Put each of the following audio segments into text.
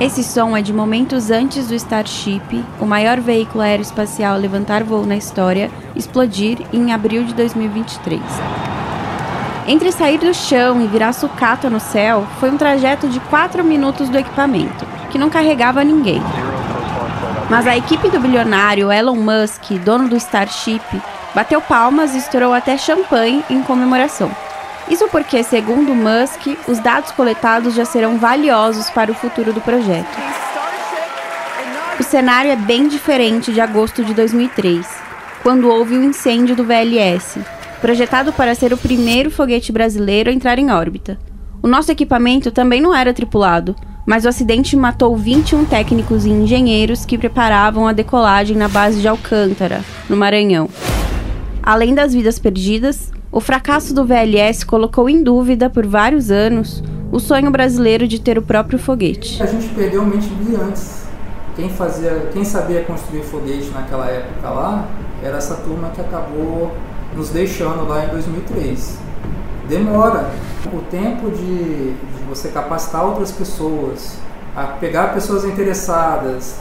Esse som é de momentos antes do Starship, o maior veículo aeroespacial a levantar voo na história, explodir em abril de 2023. Entre sair do chão e virar sucata no céu, foi um trajeto de 4 minutos do equipamento, que não carregava ninguém. Mas a equipe do bilionário Elon Musk, dono do Starship, bateu palmas e estourou até champanhe em comemoração. Isso porque, segundo Musk, os dados coletados já serão valiosos para o futuro do projeto. O cenário é bem diferente de agosto de 2003, quando houve o um incêndio do VLS, projetado para ser o primeiro foguete brasileiro a entrar em órbita. O nosso equipamento também não era tripulado, mas o acidente matou 21 técnicos e engenheiros que preparavam a decolagem na base de Alcântara, no Maranhão. Além das vidas perdidas, o fracasso do VLS colocou em dúvida por vários anos o sonho brasileiro de ter o próprio foguete. A gente perdeu mente antes. Quem fazia, quem sabia construir foguete naquela época lá, era essa turma que acabou nos deixando lá em 2003. Demora o tempo de, de você capacitar outras pessoas, a pegar pessoas interessadas,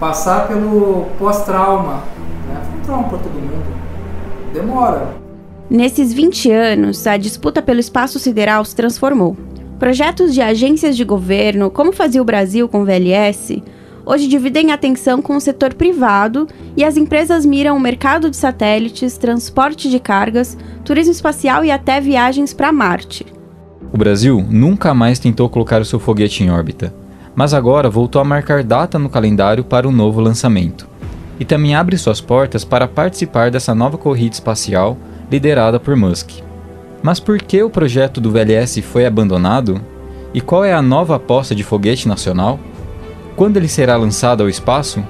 passar pelo pós-trauma, né? Foi um trauma para todo mundo. Demora. Nesses 20 anos, a disputa pelo espaço sideral se transformou. Projetos de agências de governo, como fazia o Brasil com o VLS, hoje dividem atenção com o setor privado e as empresas miram o mercado de satélites, transporte de cargas, turismo espacial e até viagens para Marte. O Brasil nunca mais tentou colocar o seu foguete em órbita, mas agora voltou a marcar data no calendário para o um novo lançamento. E também abre suas portas para participar dessa nova corrida espacial liderada por Musk. Mas por que o projeto do VLS foi abandonado? E qual é a nova aposta de foguete nacional? Quando ele será lançado ao espaço?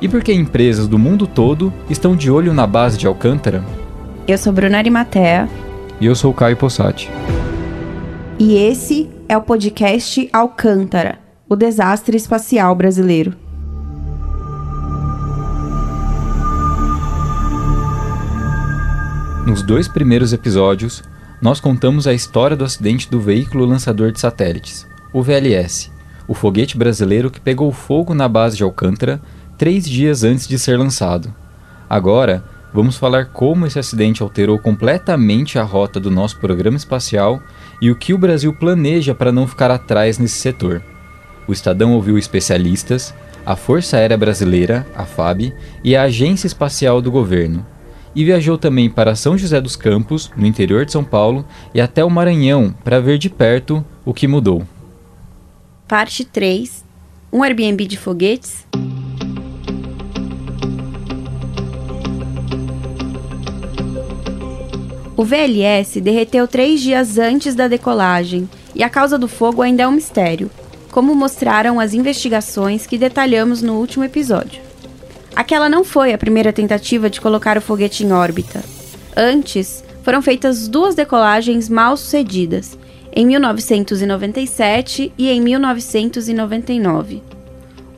E por que empresas do mundo todo estão de olho na base de Alcântara? Eu sou Bruna Arimatea. E eu sou Caio Possati. E esse é o podcast Alcântara, o desastre espacial brasileiro. Nos dois primeiros episódios, nós contamos a história do acidente do veículo lançador de satélites, o VLS, o foguete brasileiro que pegou fogo na base de Alcântara três dias antes de ser lançado. Agora, vamos falar como esse acidente alterou completamente a rota do nosso programa espacial e o que o Brasil planeja para não ficar atrás nesse setor. O Estadão ouviu especialistas, a Força Aérea Brasileira, a FAB, e a Agência Espacial do Governo, e viajou também para São José dos Campos, no interior de São Paulo, e até o Maranhão para ver de perto o que mudou. Parte 3 Um Airbnb de foguetes. O VLS derreteu três dias antes da decolagem e a causa do fogo ainda é um mistério, como mostraram as investigações que detalhamos no último episódio. Aquela não foi a primeira tentativa de colocar o foguete em órbita. Antes, foram feitas duas decolagens mal sucedidas em 1997 e em 1999.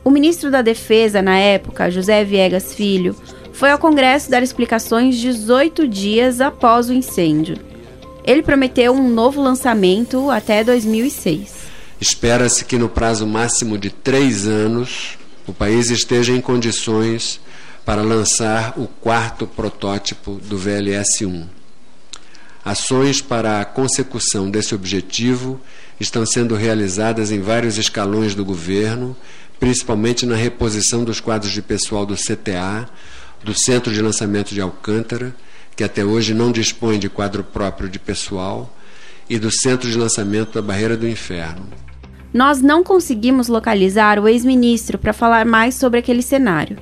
O ministro da Defesa na época, José Viegas Filho, foi ao Congresso dar explicações 18 dias após o incêndio. Ele prometeu um novo lançamento até 2006. Espera-se que no prazo máximo de três anos o país esteja em condições para lançar o quarto protótipo do VLS-1. Ações para a consecução desse objetivo estão sendo realizadas em vários escalões do governo, principalmente na reposição dos quadros de pessoal do CTA, do Centro de Lançamento de Alcântara, que até hoje não dispõe de quadro próprio de pessoal, e do Centro de Lançamento da Barreira do Inferno. Nós não conseguimos localizar o ex-ministro para falar mais sobre aquele cenário.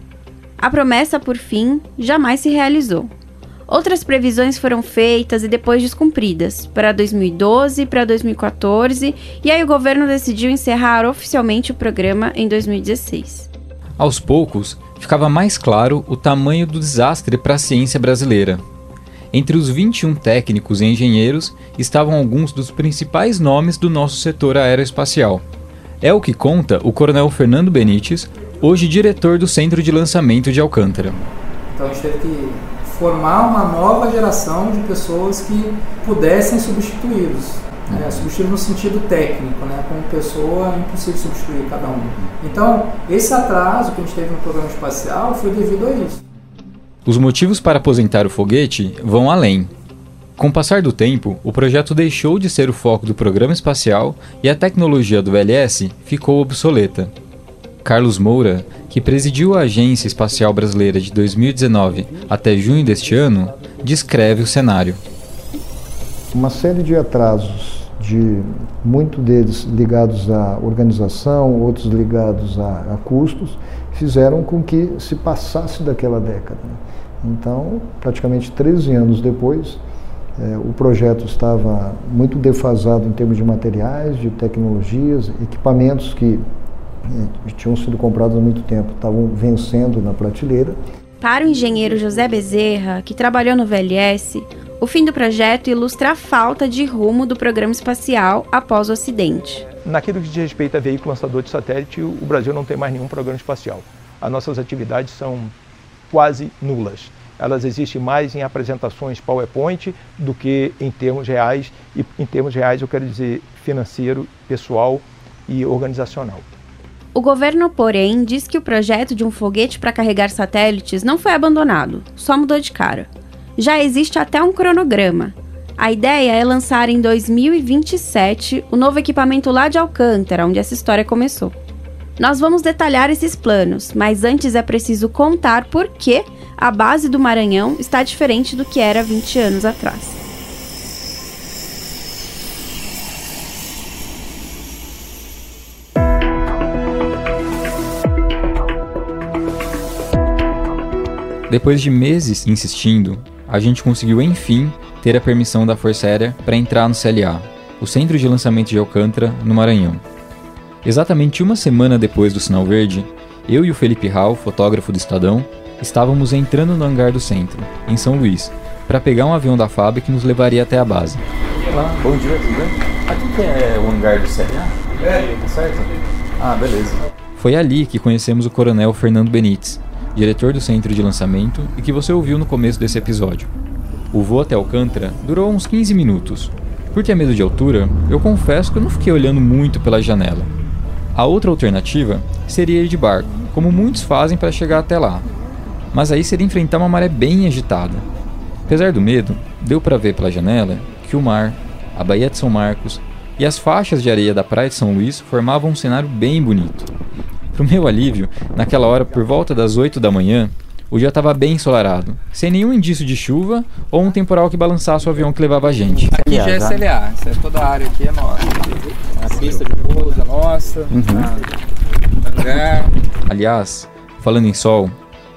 A promessa, por fim, jamais se realizou. Outras previsões foram feitas e depois descumpridas, para 2012, para 2014, e aí o governo decidiu encerrar oficialmente o programa em 2016. Aos poucos, ficava mais claro o tamanho do desastre para a ciência brasileira. Entre os 21 técnicos e engenheiros estavam alguns dos principais nomes do nosso setor aeroespacial. É o que conta o coronel Fernando Benites, hoje diretor do Centro de Lançamento de Alcântara. Então a gente teve que formar uma nova geração de pessoas que pudessem substituí-los. É, substituir no sentido técnico, né? como pessoa é impossível substituir cada um. Então, esse atraso que a gente teve no programa espacial foi devido a isso. Os motivos para aposentar o foguete vão além. Com o passar do tempo, o projeto deixou de ser o foco do programa espacial e a tecnologia do VLS ficou obsoleta. Carlos Moura, que presidiu a Agência Espacial Brasileira de 2019 até junho deste ano, descreve o cenário. Uma série de atrasos de muito deles ligados à organização, outros ligados a, a custos, fizeram com que se passasse daquela década. Então, praticamente 13 anos depois, eh, o projeto estava muito defasado em termos de materiais, de tecnologias, equipamentos que eh, tinham sido comprados há muito tempo, estavam vencendo na prateleira. Para o engenheiro José Bezerra, que trabalhou no VLS, o fim do projeto ilustra a falta de rumo do programa espacial após o acidente. Naquilo que diz respeito a veículo lançador de satélite, o Brasil não tem mais nenhum programa espacial. As nossas atividades são quase nulas. Elas existem mais em apresentações PowerPoint do que em termos reais, e em termos reais eu quero dizer financeiro, pessoal e organizacional. O governo, porém, diz que o projeto de um foguete para carregar satélites não foi abandonado, só mudou de cara já existe até um cronograma. A ideia é lançar em 2027 o novo equipamento lá de Alcântara, onde essa história começou. Nós vamos detalhar esses planos, mas antes é preciso contar por que a base do Maranhão está diferente do que era 20 anos atrás. Depois de meses insistindo, a gente conseguiu enfim ter a permissão da Força Aérea para entrar no CLA, o Centro de Lançamento de Alcântara, no Maranhão. Exatamente uma semana depois do sinal verde, eu e o Felipe Hall, fotógrafo do Estadão, estávamos entrando no hangar do centro, em São Luís, para pegar um avião da FAB que nos levaria até a base. Olá, bom dia, tudo bem? Aqui que é o hangar do CLA? É. Tá certo? Ah, beleza. Foi ali que conhecemos o coronel Fernando Benites, diretor do centro de lançamento e que você ouviu no começo desse episódio. O voo até Alcântara durou uns 15 minutos. Por ter medo de altura, eu confesso que eu não fiquei olhando muito pela janela. A outra alternativa seria ir de barco, como muitos fazem para chegar até lá. Mas aí seria enfrentar uma maré bem agitada. Apesar do medo, deu para ver pela janela que o mar, a Baía de São Marcos e as faixas de areia da Praia de São Luís formavam um cenário bem bonito. Pro meu alívio, naquela hora, por volta das 8 da manhã, o dia estava bem ensolarado, sem nenhum indício de chuva ou um temporal que balançasse o avião que levava a gente. Aqui já é CLA, é toda a área aqui é nossa. A pista de pouso é nossa, uhum. hangar. Aliás, falando em sol,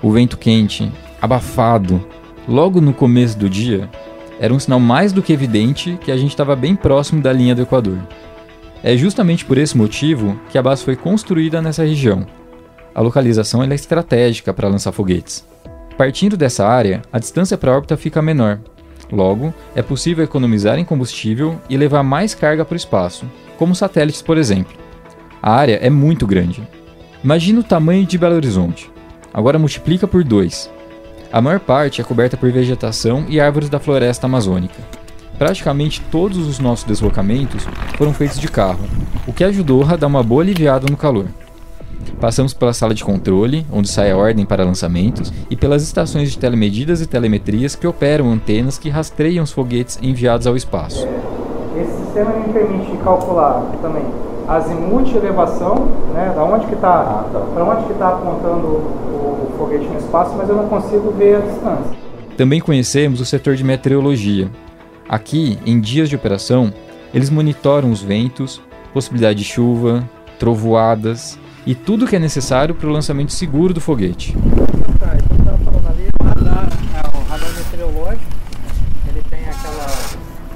o vento quente, abafado, logo no começo do dia, era um sinal mais do que evidente que a gente estava bem próximo da linha do Equador. É justamente por esse motivo que a base foi construída nessa região. A localização é estratégica para lançar foguetes. Partindo dessa área, a distância para a órbita fica menor. Logo, é possível economizar em combustível e levar mais carga para o espaço, como satélites, por exemplo. A área é muito grande. Imagina o tamanho de Belo Horizonte. Agora multiplica por 2. A maior parte é coberta por vegetação e árvores da floresta amazônica. Praticamente todos os nossos deslocamentos foram feitos de carro, o que ajudou a dar uma boa aliviada no calor. Passamos pela sala de controle, onde sai a ordem para lançamentos, e pelas estações de telemedidas e telemetrias que operam antenas que rastreiam os foguetes enviados ao espaço. Esse sistema me permite calcular também azimuth e elevação, né, da onde que está, ah, tá. para onde que está apontando o, o foguete no espaço, mas eu não consigo ver a distância. Também conhecemos o setor de meteorologia, Aqui, em dias de operação, eles monitoram os ventos, possibilidade de chuva, trovoadas e tudo que é necessário para o lançamento seguro do foguete.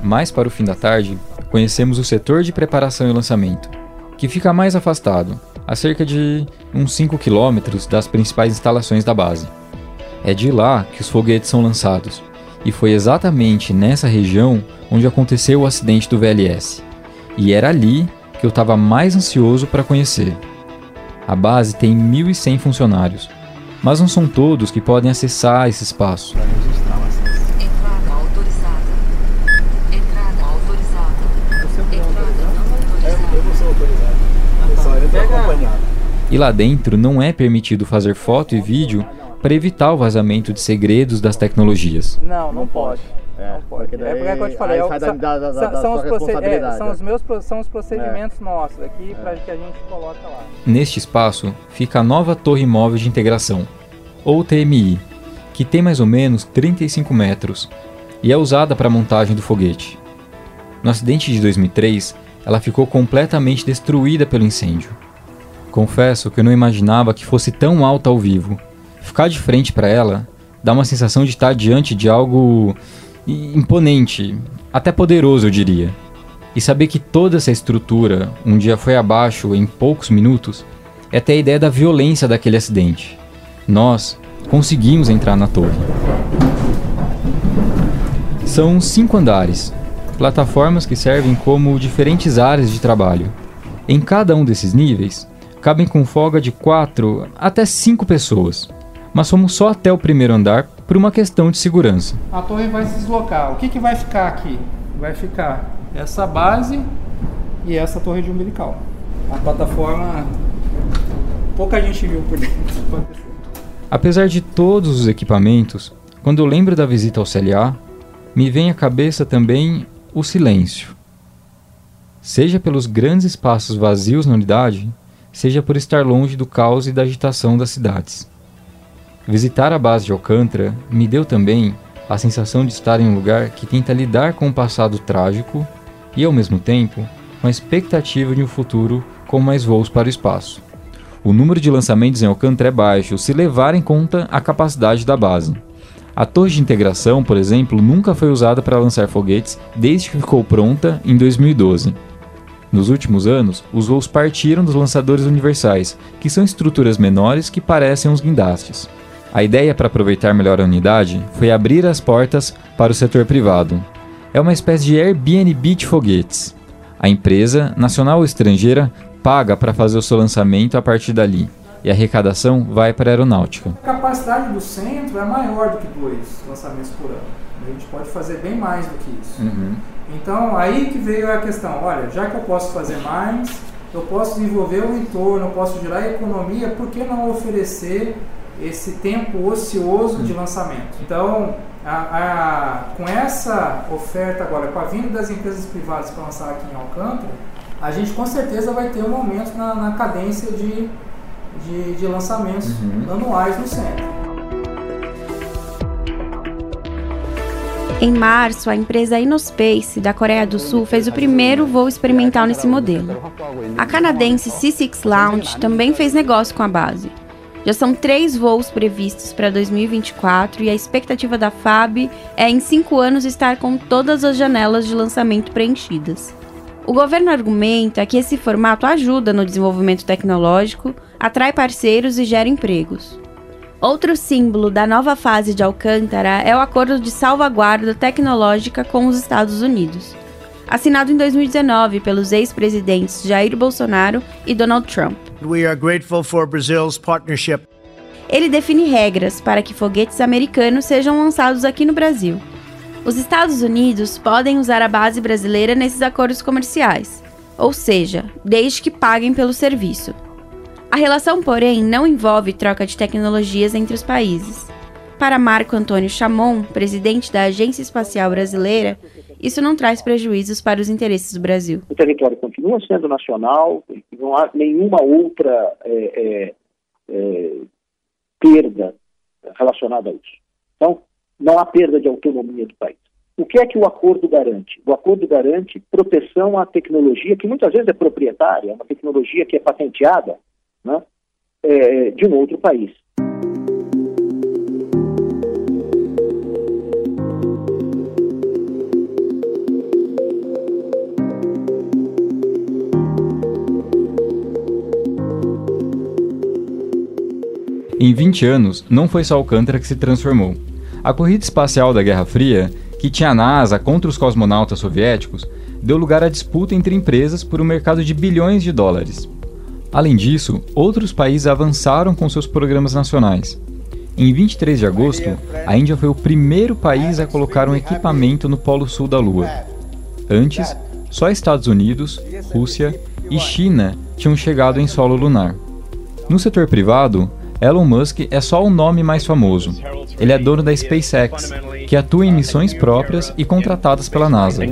Mais para o fim da tarde, conhecemos o setor de preparação e lançamento, que fica mais afastado, a cerca de uns 5 quilômetros das principais instalações da base. É de lá que os foguetes são lançados e foi exatamente nessa região onde aconteceu o acidente do VLS. E era ali que eu estava mais ansioso para conhecer. A base tem 1.100 funcionários, mas não são todos que podem acessar esse espaço. E lá dentro não é permitido fazer foto e vídeo para evitar o vazamento de segredos das tecnologias. Não, não pode. É, não pode. Daí, é porque, como eu te falei, é, são, da, da, da, são, os é, são, os meus são os procedimentos é. nossos aqui para que a gente coloca lá. Neste espaço fica a nova Torre Móvel de Integração, ou TMI, que tem mais ou menos 35 metros e é usada para a montagem do foguete. No acidente de 2003, ela ficou completamente destruída pelo incêndio. Confesso que eu não imaginava que fosse tão alta ao vivo. Ficar de frente para ela dá uma sensação de estar diante de algo imponente, até poderoso, eu diria. E saber que toda essa estrutura um dia foi abaixo em poucos minutos é até a ideia da violência daquele acidente. Nós conseguimos entrar na torre. São cinco andares, plataformas que servem como diferentes áreas de trabalho. Em cada um desses níveis, cabem com folga de quatro até cinco pessoas, mas fomos só até o primeiro andar por uma questão de segurança. A torre vai se deslocar. O que, que vai ficar aqui? Vai ficar essa base e essa torre de umbilical. A plataforma, pouca gente viu por dentro. Apesar de todos os equipamentos, quando eu lembro da visita ao CLA, me vem à cabeça também o silêncio. Seja pelos grandes espaços vazios na unidade, seja por estar longe do caos e da agitação das cidades. Visitar a base de Alcântara me deu também a sensação de estar em um lugar que tenta lidar com o passado trágico e, ao mesmo tempo, com a expectativa de um futuro com mais voos para o espaço. O número de lançamentos em Alcântara é baixo se levar em conta a capacidade da base. A torre de integração, por exemplo, nunca foi usada para lançar foguetes desde que ficou pronta em 2012. Nos últimos anos, os voos partiram dos lançadores universais, que são estruturas menores que parecem uns guindastes. A ideia para aproveitar melhor a unidade foi abrir as portas para o setor privado. É uma espécie de Airbnb de foguetes. A empresa, nacional ou estrangeira, paga para fazer o seu lançamento a partir dali e a arrecadação vai para a aeronáutica. A capacidade do centro é maior do que dois lançamentos por ano. A gente pode fazer bem mais do que isso. Uhum. Então, aí que veio a questão: olha, já que eu posso fazer mais, eu posso desenvolver o entorno, eu posso gerar economia, por que não oferecer esse tempo ocioso de lançamento. Então, a, a, com essa oferta agora, com a vinda das empresas privadas para lançar aqui em Alcântara, a gente com certeza vai ter um aumento na, na cadência de, de, de lançamentos uhum. anuais no centro. Em março, a empresa Innospace da Coreia do Sul fez o primeiro voo experimental nesse modelo. A canadense C6 Lounge também fez negócio com a base. Já são três voos previstos para 2024 e a expectativa da FAB é em cinco anos estar com todas as janelas de lançamento preenchidas. O governo argumenta que esse formato ajuda no desenvolvimento tecnológico, atrai parceiros e gera empregos. Outro símbolo da nova fase de Alcântara é o acordo de salvaguarda tecnológica com os Estados Unidos, assinado em 2019 pelos ex-presidentes Jair Bolsonaro e Donald Trump. We are grateful for Brazil's partnership. Ele define regras para que foguetes americanos sejam lançados aqui no Brasil. Os Estados Unidos podem usar a base brasileira nesses acordos comerciais, ou seja, desde que paguem pelo serviço. A relação, porém, não envolve troca de tecnologias entre os países. Para Marco Antônio Chamon, presidente da Agência Espacial Brasileira, isso não traz prejuízos para os interesses do Brasil. O território continua sendo nacional, não há nenhuma outra é, é, é, perda relacionada a isso. Então, não há perda de autonomia do país. O que é que o acordo garante? O acordo garante proteção à tecnologia, que muitas vezes é proprietária, é uma tecnologia que é patenteada né, é, de um outro país. Em 20 anos, não foi só Alcântara que se transformou. A corrida espacial da Guerra Fria, que tinha a NASA contra os cosmonautas soviéticos, deu lugar à disputa entre empresas por um mercado de bilhões de dólares. Além disso, outros países avançaram com seus programas nacionais. Em 23 de agosto, a Índia foi o primeiro país a colocar um equipamento no Polo Sul da Lua. Antes, só Estados Unidos, Rússia e China tinham chegado em solo lunar. No setor privado, Elon Musk é só o nome mais famoso. Ele é dono da SpaceX, que atua em missões próprias e contratadas pela NASA.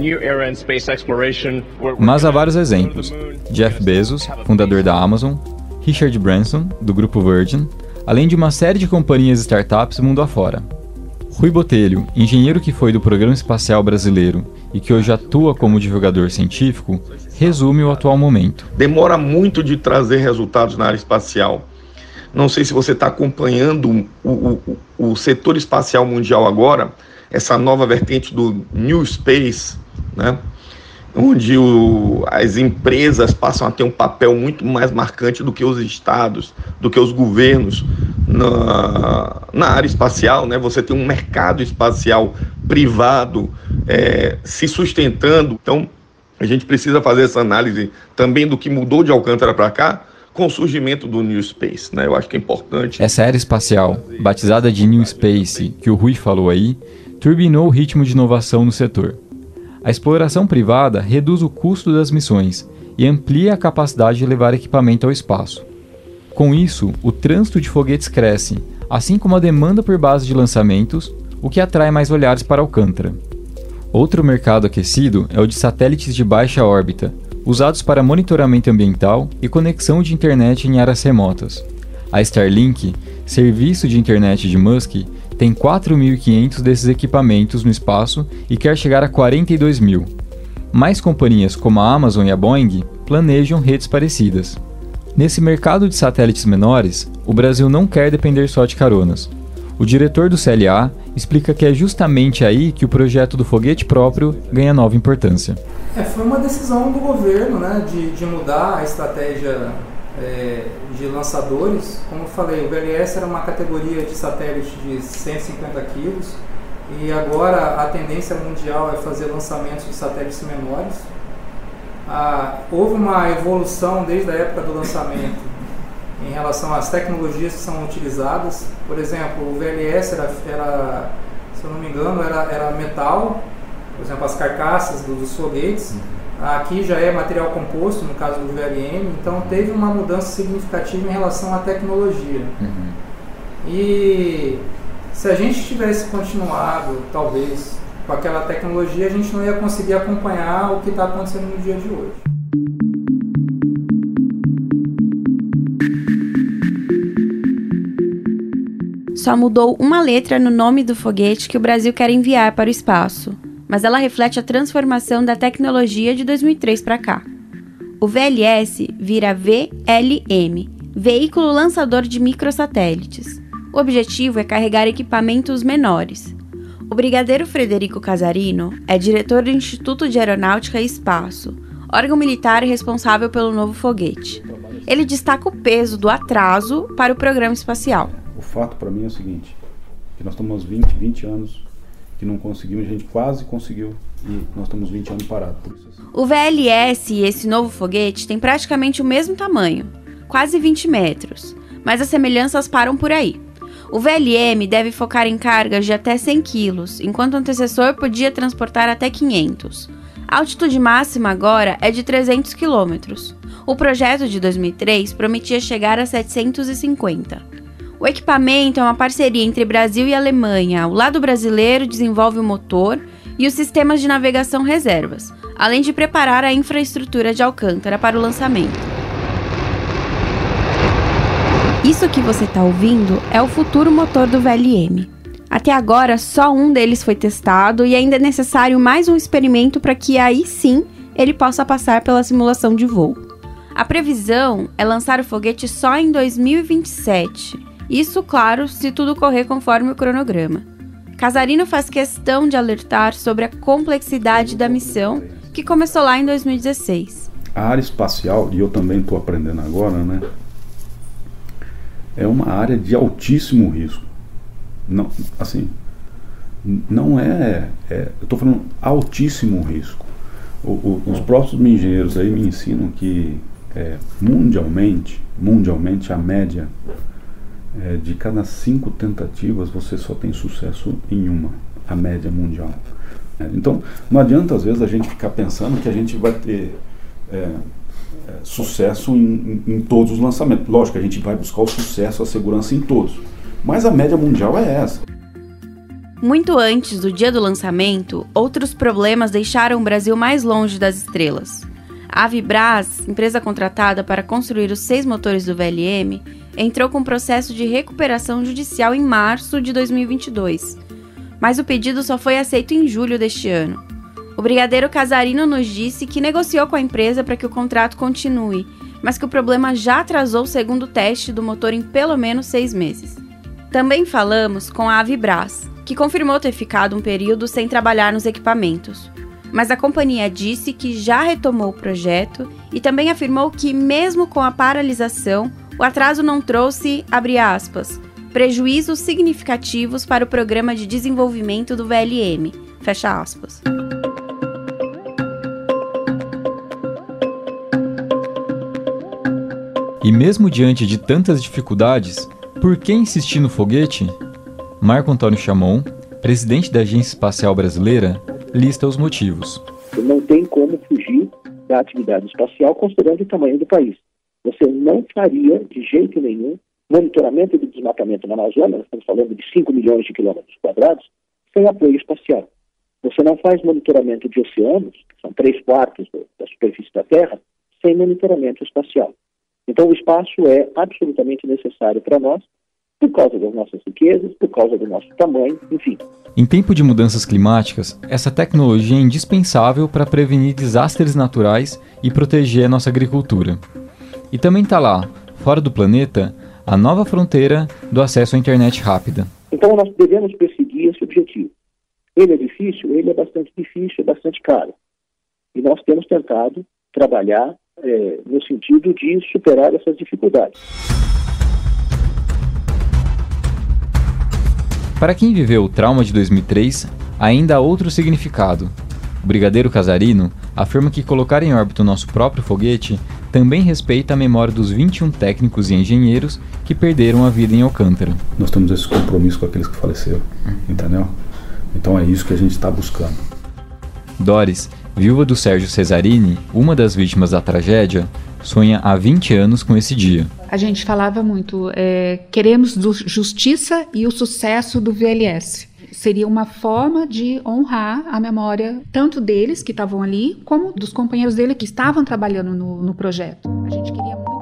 Mas há vários exemplos. Jeff Bezos, fundador da Amazon, Richard Branson, do grupo Virgin, além de uma série de companhias e startups mundo afora. Rui Botelho, engenheiro que foi do Programa Espacial Brasileiro e que hoje atua como divulgador científico, resume o atual momento. Demora muito de trazer resultados na área espacial. Não sei se você está acompanhando o, o, o, setor espacial mundial agora, essa nova vertente do New Space, né? onde o, as empresas passam a ter um papel muito mais marcante do que os estados, do que os governos na, na área espacial. Né? Você tem um mercado espacial privado é, se sustentando. Então, a gente precisa fazer essa análise também do que mudou de Alcântara para cá, com o surgimento do New Space, né? Eu acho que é importante. Essa era espacial, batizada de New Space, que o Rui falou aí, turbinou o ritmo de inovação no setor. A exploração privada reduz o custo das missões e amplia a capacidade de levar equipamento ao espaço. Com isso, o trânsito de foguetes cresce, assim como a demanda por base de lançamentos, o que atrai mais olhares para Alcântara. Outro mercado aquecido é o de satélites de baixa órbita, usados para monitoramento ambiental e conexão de internet em áreas remotas. A Starlink, serviço de internet de Musk, tem 4.500 desses equipamentos no espaço e quer chegar a 42 mil. Mais companhias como a Amazon e a Boeing planejam redes parecidas. Nesse mercado de satélites menores, o Brasil não quer depender só de caronas. O diretor do CLA explica que é justamente aí que o projeto do foguete próprio ganha nova importância. É, foi uma decisão do governo né, de, de mudar a estratégia é, de lançadores. Como eu falei, o VLS era uma categoria de satélite de 150 quilos e agora a tendência mundial é fazer lançamentos de satélites menores. Ah, houve uma evolução desde a época do lançamento em relação às tecnologias que são utilizadas. Por exemplo, o VLS era, era se eu não me engano, era, era metal por exemplo, as carcaças dos foguetes. Aqui já é material composto, no caso do VLM, então teve uma mudança significativa em relação à tecnologia. Uhum. E se a gente tivesse continuado, talvez, com aquela tecnologia, a gente não ia conseguir acompanhar o que está acontecendo no dia de hoje. Só mudou uma letra no nome do foguete que o Brasil quer enviar para o espaço mas ela reflete a transformação da tecnologia de 2003 para cá. O VLS vira VLM, Veículo Lançador de Microsatélites. O objetivo é carregar equipamentos menores. O brigadeiro Frederico Casarino é diretor do Instituto de Aeronáutica e Espaço, órgão militar responsável pelo novo foguete. Ele destaca o peso do atraso para o programa espacial. O fato para mim é o seguinte, que nós estamos 20, 20 anos que não conseguimos, a gente quase conseguiu e nós estamos 20 anos parados. Assim. O VLS e esse novo foguete têm praticamente o mesmo tamanho, quase 20 metros, mas as semelhanças param por aí. O VLM deve focar em cargas de até 100 kg, enquanto o antecessor podia transportar até 500. A altitude máxima agora é de 300 km. O projeto de 2003 prometia chegar a 750. O equipamento é uma parceria entre Brasil e Alemanha. O lado brasileiro desenvolve o motor e os sistemas de navegação reservas, além de preparar a infraestrutura de Alcântara para o lançamento. Isso que você está ouvindo é o futuro motor do VLM. Até agora, só um deles foi testado e ainda é necessário mais um experimento para que aí sim ele possa passar pela simulação de voo. A previsão é lançar o foguete só em 2027 isso, claro, se tudo correr conforme o cronograma. Casarino faz questão de alertar sobre a complexidade da missão, que começou lá em 2016. A área espacial, e eu também estou aprendendo agora, né? É uma área de altíssimo risco. Não, assim, não é, é eu estou falando altíssimo risco. O, o, os próprios engenheiros aí me ensinam que é, mundialmente, mundialmente a média é, de cada cinco tentativas você só tem sucesso em uma, a média mundial. É, então, não adianta às vezes a gente ficar pensando que a gente vai ter é, sucesso em, em, em todos os lançamentos. Lógico, a gente vai buscar o sucesso, a segurança em todos. Mas a média mundial é essa. Muito antes do dia do lançamento, outros problemas deixaram o Brasil mais longe das estrelas. A Vibras, empresa contratada para construir os seis motores do VLM, entrou com processo de recuperação judicial em março de 2022. Mas o pedido só foi aceito em julho deste ano. O brigadeiro Casarino nos disse que negociou com a empresa para que o contrato continue, mas que o problema já atrasou o segundo teste do motor em pelo menos seis meses. Também falamos com a Avibras, que confirmou ter ficado um período sem trabalhar nos equipamentos. Mas a companhia disse que já retomou o projeto e também afirmou que, mesmo com a paralisação, o atraso não trouxe, abre aspas, prejuízos significativos para o programa de desenvolvimento do VLM, fecha aspas. E mesmo diante de tantas dificuldades, por que insistir no foguete? Marco Antônio Chamon, presidente da Agência Espacial Brasileira, lista os motivos. Não tem como fugir da atividade espacial considerando o tamanho do país. Você não faria, de jeito nenhum, monitoramento do desmatamento na Amazônia, nós estamos falando de 5 milhões de quilômetros quadrados, sem apoio espacial. Você não faz monitoramento de oceanos, que são três quartos da superfície da Terra, sem monitoramento espacial. Então, o espaço é absolutamente necessário para nós, por causa das nossas riquezas, por causa do nosso tamanho, enfim. Em tempo de mudanças climáticas, essa tecnologia é indispensável para prevenir desastres naturais e proteger a nossa agricultura. E também está lá, fora do planeta, a nova fronteira do acesso à internet rápida. Então, nós devemos perseguir esse objetivo. Ele é difícil? Ele é bastante difícil, é bastante caro. E nós temos tentado trabalhar é, no sentido de superar essas dificuldades. Para quem viveu o trauma de 2003, ainda há outro significado. O Brigadeiro Casarino afirma que colocar em órbita o nosso próprio foguete também respeita a memória dos 21 técnicos e engenheiros que perderam a vida em Alcântara. Nós temos esse compromisso com aqueles que faleceram, entendeu? Então é isso que a gente está buscando. Doris viúva do Sérgio Cesarini, uma das vítimas da tragédia, sonha há 20 anos com esse dia. A gente falava muito, é, queremos justiça e o sucesso do VLS. Seria uma forma de honrar a memória tanto deles que estavam ali, como dos companheiros dele que estavam trabalhando no, no projeto. A gente queria muito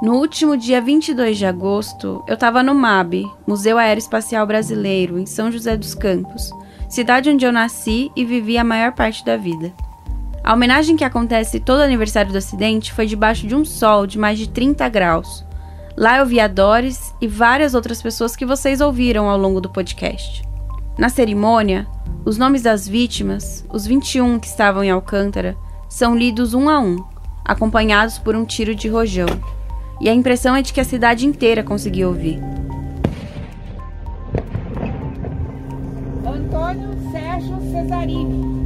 No último dia 22 de agosto, eu estava no MAB, Museu Aeroespacial Brasileiro, em São José dos Campos, cidade onde eu nasci e vivi a maior parte da vida. A homenagem que acontece todo aniversário do acidente foi debaixo de um sol de mais de 30 graus. Lá eu vi a Doris e várias outras pessoas que vocês ouviram ao longo do podcast. Na cerimônia, os nomes das vítimas, os 21 que estavam em Alcântara, são lidos um a um, acompanhados por um tiro de rojão e a impressão é de que a cidade inteira conseguiu ouvir. Antônio Sérgio Cesarini.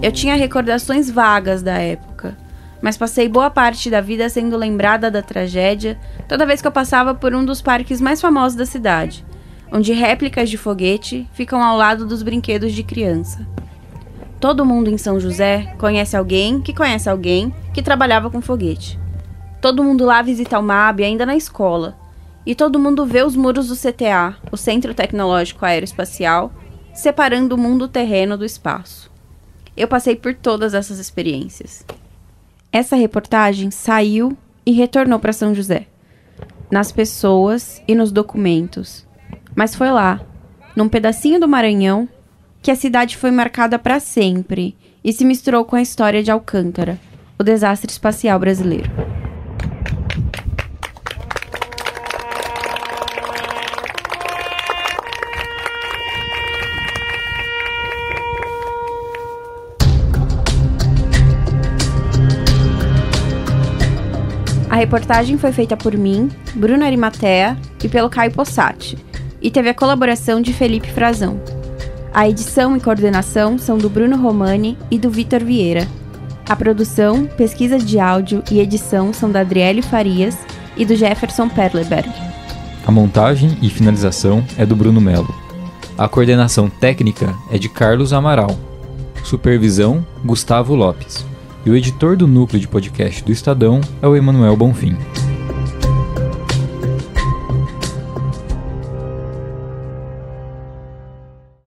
Eu tinha recordações vagas da época, mas passei boa parte da vida sendo lembrada da tragédia toda vez que eu passava por um dos parques mais famosos da cidade, onde réplicas de foguete ficam ao lado dos brinquedos de criança. Todo mundo em São José conhece alguém que conhece alguém que trabalhava com foguete. Todo mundo lá visita o MAB ainda na escola. E todo mundo vê os muros do CTA, o Centro Tecnológico Aeroespacial, separando o mundo terreno do espaço. Eu passei por todas essas experiências. Essa reportagem saiu e retornou para São José, nas pessoas e nos documentos. Mas foi lá, num pedacinho do Maranhão, que a cidade foi marcada para sempre e se misturou com a história de Alcântara, o desastre espacial brasileiro. Reportagem foi feita por mim, Bruno Arimatea e pelo Caio Possati, e teve a colaboração de Felipe Frazão. A edição e coordenação são do Bruno Romani e do Vitor Vieira. A produção, pesquisa de áudio e edição são da Adriele Farias e do Jefferson Perleberg. A montagem e finalização é do Bruno Melo. A coordenação técnica é de Carlos Amaral. Supervisão: Gustavo Lopes. E o editor do núcleo de podcast do Estadão é o Emanuel Bonfim.